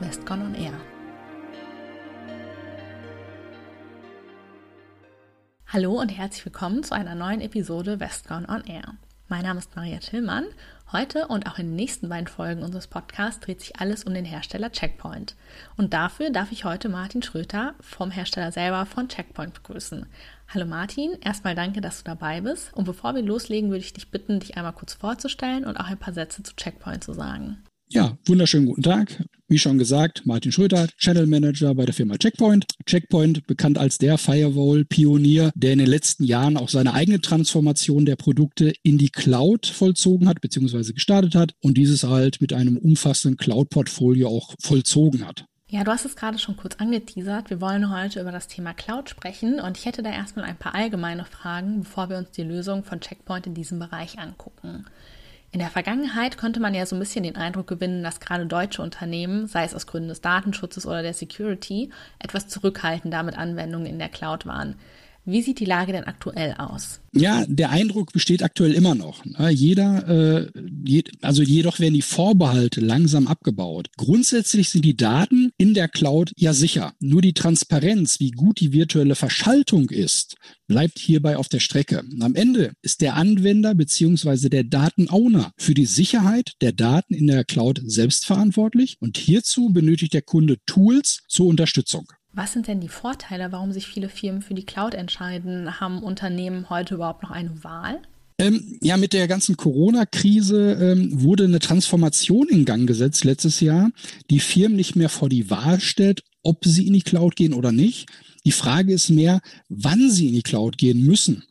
Westcon on Air. Hallo und herzlich willkommen zu einer neuen Episode Westcon on Air. Mein Name ist Maria Tillmann. Heute und auch in den nächsten beiden Folgen unseres Podcasts dreht sich alles um den Hersteller Checkpoint. Und dafür darf ich heute Martin Schröter vom Hersteller selber von Checkpoint begrüßen. Hallo Martin, erstmal danke, dass du dabei bist. Und bevor wir loslegen, würde ich dich bitten, dich einmal kurz vorzustellen und auch ein paar Sätze zu Checkpoint zu sagen. Ja, wunderschönen guten Tag. Wie schon gesagt, Martin Schröter, Channel Manager bei der Firma Checkpoint. Checkpoint bekannt als der Firewall-Pionier, der in den letzten Jahren auch seine eigene Transformation der Produkte in die Cloud vollzogen hat, beziehungsweise gestartet hat und dieses halt mit einem umfassenden Cloud-Portfolio auch vollzogen hat. Ja, du hast es gerade schon kurz angeteasert. Wir wollen heute über das Thema Cloud sprechen und ich hätte da erstmal ein paar allgemeine Fragen, bevor wir uns die Lösung von Checkpoint in diesem Bereich angucken. In der Vergangenheit konnte man ja so ein bisschen den Eindruck gewinnen, dass gerade deutsche Unternehmen, sei es aus Gründen des Datenschutzes oder der Security, etwas zurückhaltender mit Anwendungen in der Cloud waren. Wie sieht die Lage denn aktuell aus? Ja, der Eindruck besteht aktuell immer noch. Ne? Jeder, äh, also jedoch werden die Vorbehalte langsam abgebaut. Grundsätzlich sind die Daten in der Cloud ja sicher. Nur die Transparenz, wie gut die virtuelle Verschaltung ist, bleibt hierbei auf der Strecke. Am Ende ist der Anwender beziehungsweise der Datenowner für die Sicherheit der Daten in der Cloud selbst verantwortlich und hierzu benötigt der Kunde Tools zur Unterstützung. Was sind denn die Vorteile, warum sich viele Firmen für die Cloud entscheiden? Haben Unternehmen heute überhaupt noch eine Wahl? Ähm, ja, mit der ganzen Corona-Krise ähm, wurde eine Transformation in Gang gesetzt letztes Jahr, die Firmen nicht mehr vor die Wahl stellt, ob sie in die Cloud gehen oder nicht. Die Frage ist mehr, wann sie in die Cloud gehen müssen.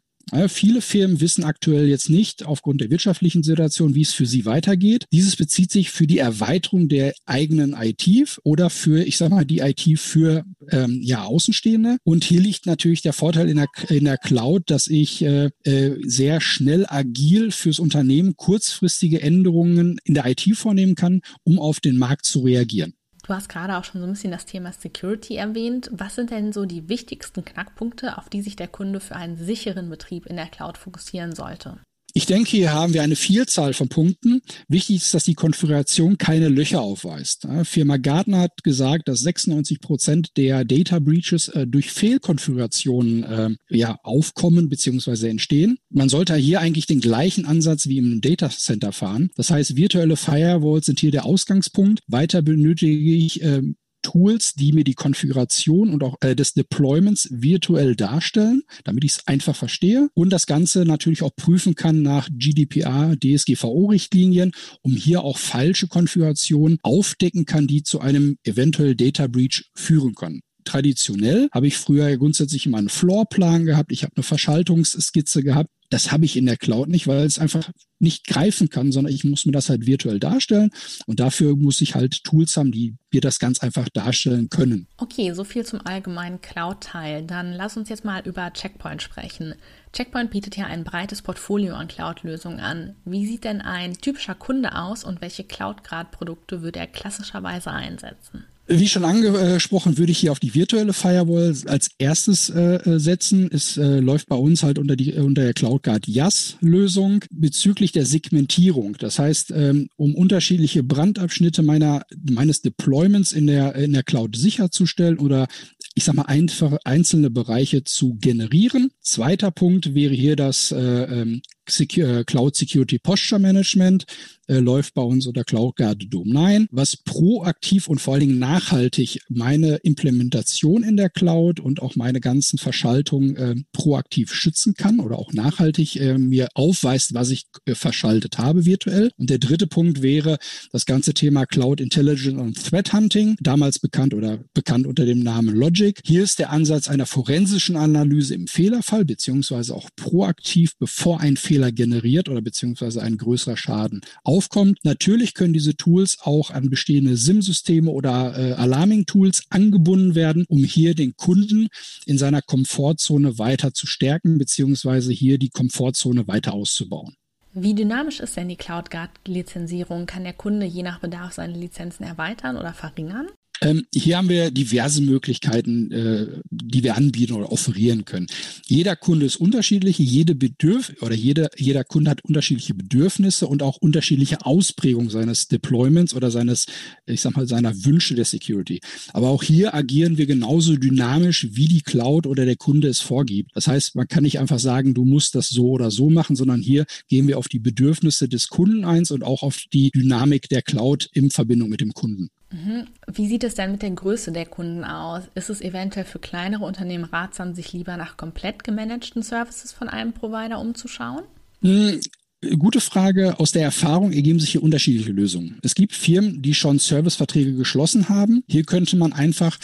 Viele Firmen wissen aktuell jetzt nicht aufgrund der wirtschaftlichen Situation, wie es für sie weitergeht. Dieses bezieht sich für die Erweiterung der eigenen IT oder für, ich sag mal, die IT für ähm, ja Außenstehende. Und hier liegt natürlich der Vorteil in der, in der Cloud, dass ich äh, äh, sehr schnell agil fürs Unternehmen kurzfristige Änderungen in der IT vornehmen kann, um auf den Markt zu reagieren. Du hast gerade auch schon so ein bisschen das Thema Security erwähnt. Was sind denn so die wichtigsten Knackpunkte, auf die sich der Kunde für einen sicheren Betrieb in der Cloud fokussieren sollte? Ich denke, hier haben wir eine Vielzahl von Punkten. Wichtig ist, dass die Konfiguration keine Löcher aufweist. Firma Gartner hat gesagt, dass 96 Prozent der Data Breaches äh, durch Fehlkonfigurationen äh, ja, aufkommen bzw. entstehen. Man sollte hier eigentlich den gleichen Ansatz wie im Data Center fahren. Das heißt, virtuelle Firewalls sind hier der Ausgangspunkt. Weiter benötige ich äh, Tools, die mir die Konfiguration und auch äh, des Deployments virtuell darstellen, damit ich es einfach verstehe und das Ganze natürlich auch prüfen kann nach GDPR, DSGVO-Richtlinien, um hier auch falsche Konfigurationen aufdecken kann, die zu einem eventuell Data Breach führen können traditionell habe ich früher grundsätzlich immer einen Floorplan gehabt, ich habe eine Verschaltungsskizze gehabt. Das habe ich in der Cloud nicht, weil es einfach nicht greifen kann, sondern ich muss mir das halt virtuell darstellen und dafür muss ich halt Tools haben, die mir das ganz einfach darstellen können. Okay, so viel zum allgemeinen Cloud-Teil. Dann lass uns jetzt mal über Checkpoint sprechen. Checkpoint bietet ja ein breites Portfolio an Cloud-Lösungen an. Wie sieht denn ein typischer Kunde aus und welche Cloud-Grad-Produkte würde er klassischerweise einsetzen? Wie schon angesprochen, würde ich hier auf die virtuelle Firewall als erstes äh, setzen. Es äh, läuft bei uns halt unter, die, unter der CloudGuard YAS-Lösung bezüglich der Segmentierung. Das heißt, ähm, um unterschiedliche Brandabschnitte meiner, meines Deployments in der, in der Cloud sicherzustellen oder ich sag mal, einfach einzelne Bereiche zu generieren. Zweiter Punkt wäre hier das äh, ähm, Secure, Cloud Security Posture Management äh, läuft bei uns unter CloudGuard Dome 9, was proaktiv und vor allen Dingen nachhaltig meine Implementation in der Cloud und auch meine ganzen Verschaltungen äh, proaktiv schützen kann oder auch nachhaltig äh, mir aufweist, was ich äh, verschaltet habe virtuell. Und der dritte Punkt wäre das ganze Thema Cloud Intelligence und Threat Hunting, damals bekannt oder bekannt unter dem Namen Logic. Hier ist der Ansatz einer forensischen Analyse im Fehlerfall beziehungsweise auch proaktiv, bevor ein Fehler Fehler generiert oder beziehungsweise ein größerer Schaden aufkommt. Natürlich können diese Tools auch an bestehende SIM-Systeme oder äh, Alarming-Tools angebunden werden, um hier den Kunden in seiner Komfortzone weiter zu stärken, beziehungsweise hier die Komfortzone weiter auszubauen. Wie dynamisch ist denn die CloudGuard-Lizenzierung? Kann der Kunde je nach Bedarf seine Lizenzen erweitern oder verringern? Ähm, hier haben wir diverse Möglichkeiten, äh, die wir anbieten oder offerieren können. Jeder Kunde ist unterschiedlich, jede Bedürf oder jeder, jeder Kunde hat unterschiedliche Bedürfnisse und auch unterschiedliche Ausprägungen seines Deployments oder seines, ich sag mal, seiner Wünsche der Security. Aber auch hier agieren wir genauso dynamisch, wie die Cloud oder der Kunde es vorgibt. Das heißt, man kann nicht einfach sagen, du musst das so oder so machen, sondern hier gehen wir auf die Bedürfnisse des Kunden eins und auch auf die Dynamik der Cloud in Verbindung mit dem Kunden. Mhm. Wie sieht es denn mit der Größe der Kunden aus? Ist es eventuell für kleinere Unternehmen ratsam, sich lieber nach komplett gemanagten Services von einem Provider umzuschauen? Hm, gute Frage. Aus der Erfahrung ergeben sich hier unterschiedliche Lösungen. Es gibt Firmen, die schon Serviceverträge geschlossen haben. Hier könnte man einfach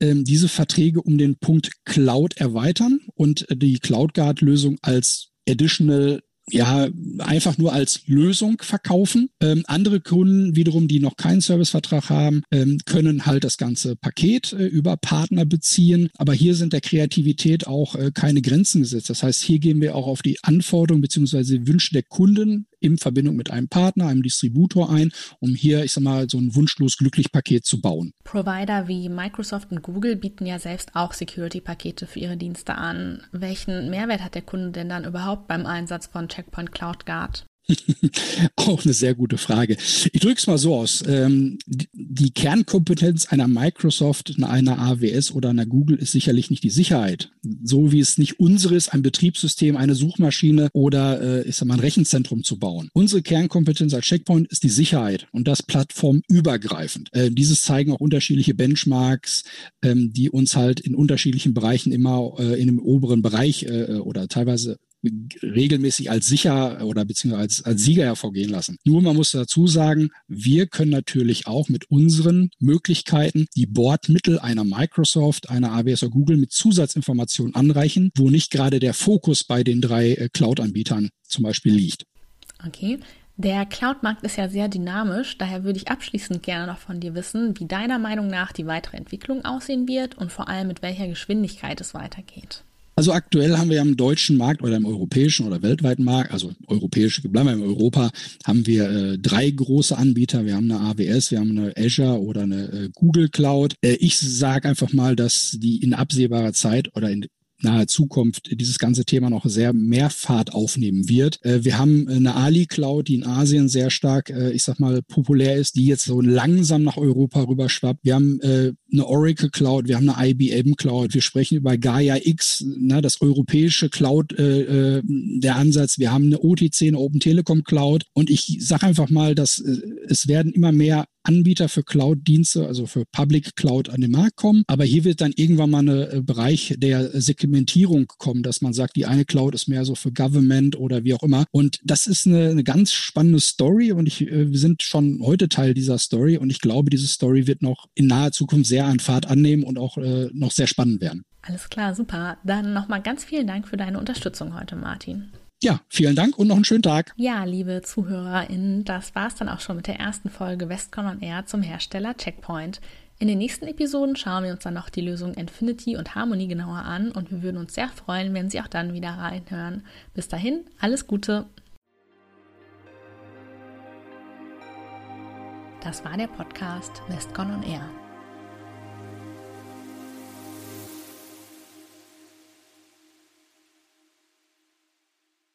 ähm, diese Verträge um den Punkt Cloud erweitern und die CloudGuard-Lösung als Additional ja, einfach nur als Lösung verkaufen. Ähm, andere Kunden wiederum, die noch keinen Servicevertrag haben, ähm, können halt das ganze Paket äh, über Partner beziehen. Aber hier sind der Kreativität auch äh, keine Grenzen gesetzt. Das heißt, hier gehen wir auch auf die Anforderungen beziehungsweise Wünsche der Kunden in Verbindung mit einem Partner, einem Distributor ein, um hier, ich sag mal, so ein wunschlos glücklich Paket zu bauen. Provider wie Microsoft und Google bieten ja selbst auch Security-Pakete für ihre Dienste an. Welchen Mehrwert hat der Kunde denn dann überhaupt beim Einsatz von Checkpoint Cloud Guard? Auch eine sehr gute Frage. Ich drücke es mal so aus. Ähm, die Kernkompetenz einer Microsoft, einer AWS oder einer Google ist sicherlich nicht die Sicherheit. So wie es nicht unsere ist, ein Betriebssystem, eine Suchmaschine oder äh, ich mal ein Rechenzentrum zu bauen. Unsere Kernkompetenz als Checkpoint ist die Sicherheit und das plattformübergreifend. Äh, dieses zeigen auch unterschiedliche Benchmarks, ähm, die uns halt in unterschiedlichen Bereichen immer äh, in dem oberen Bereich äh, oder teilweise regelmäßig als sicher oder beziehungsweise als, als Sieger hervorgehen lassen. Nur man muss dazu sagen, wir können natürlich auch mit unseren Möglichkeiten die Bordmittel einer Microsoft, einer AWS oder Google mit Zusatzinformationen anreichen, wo nicht gerade der Fokus bei den drei äh, Cloud-Anbietern zum Beispiel liegt. Okay. Der Cloud-Markt ist ja sehr dynamisch, daher würde ich abschließend gerne noch von dir wissen, wie deiner Meinung nach die weitere Entwicklung aussehen wird und vor allem mit welcher Geschwindigkeit es weitergeht. Also aktuell haben wir im deutschen Markt oder im europäischen oder weltweiten Markt, also europäische, bleiben wir in Europa, haben wir äh, drei große Anbieter. Wir haben eine AWS, wir haben eine Azure oder eine äh, Google Cloud. Äh, ich sage einfach mal, dass die in absehbarer Zeit oder in naher Zukunft dieses ganze Thema noch sehr mehr Fahrt aufnehmen wird. Äh, wir haben eine Ali Cloud, die in Asien sehr stark, äh, ich sag mal, populär ist, die jetzt so langsam nach Europa rüberschwappt. Wir haben äh, eine Oracle Cloud, wir haben eine IBM Cloud, wir sprechen über Gaia X, ne, das europäische Cloud, äh, äh der Ansatz. Wir haben eine OTC, eine Open Telekom Cloud und ich sage einfach mal, dass äh, es werden immer mehr Anbieter für Cloud-Dienste, also für Public Cloud an den Markt kommen. Aber hier wird dann irgendwann mal ein äh, Bereich der Segmentierung kommen, dass man sagt, die eine Cloud ist mehr so für Government oder wie auch immer. Und das ist eine, eine ganz spannende Story und ich, äh, wir sind schon heute Teil dieser Story und ich glaube, diese Story wird noch in naher Zukunft sehr an Fahrt annehmen und auch äh, noch sehr spannend werden. Alles klar, super. Dann nochmal ganz vielen Dank für deine Unterstützung heute, Martin. Ja, vielen Dank und noch einen schönen Tag. Ja, liebe ZuhörerInnen, das war es dann auch schon mit der ersten Folge Westcon on Air zum Hersteller Checkpoint. In den nächsten Episoden schauen wir uns dann noch die Lösungen Infinity und Harmony genauer an und wir würden uns sehr freuen, wenn Sie auch dann wieder reinhören. Bis dahin, alles Gute. Das war der Podcast Westcon on Air.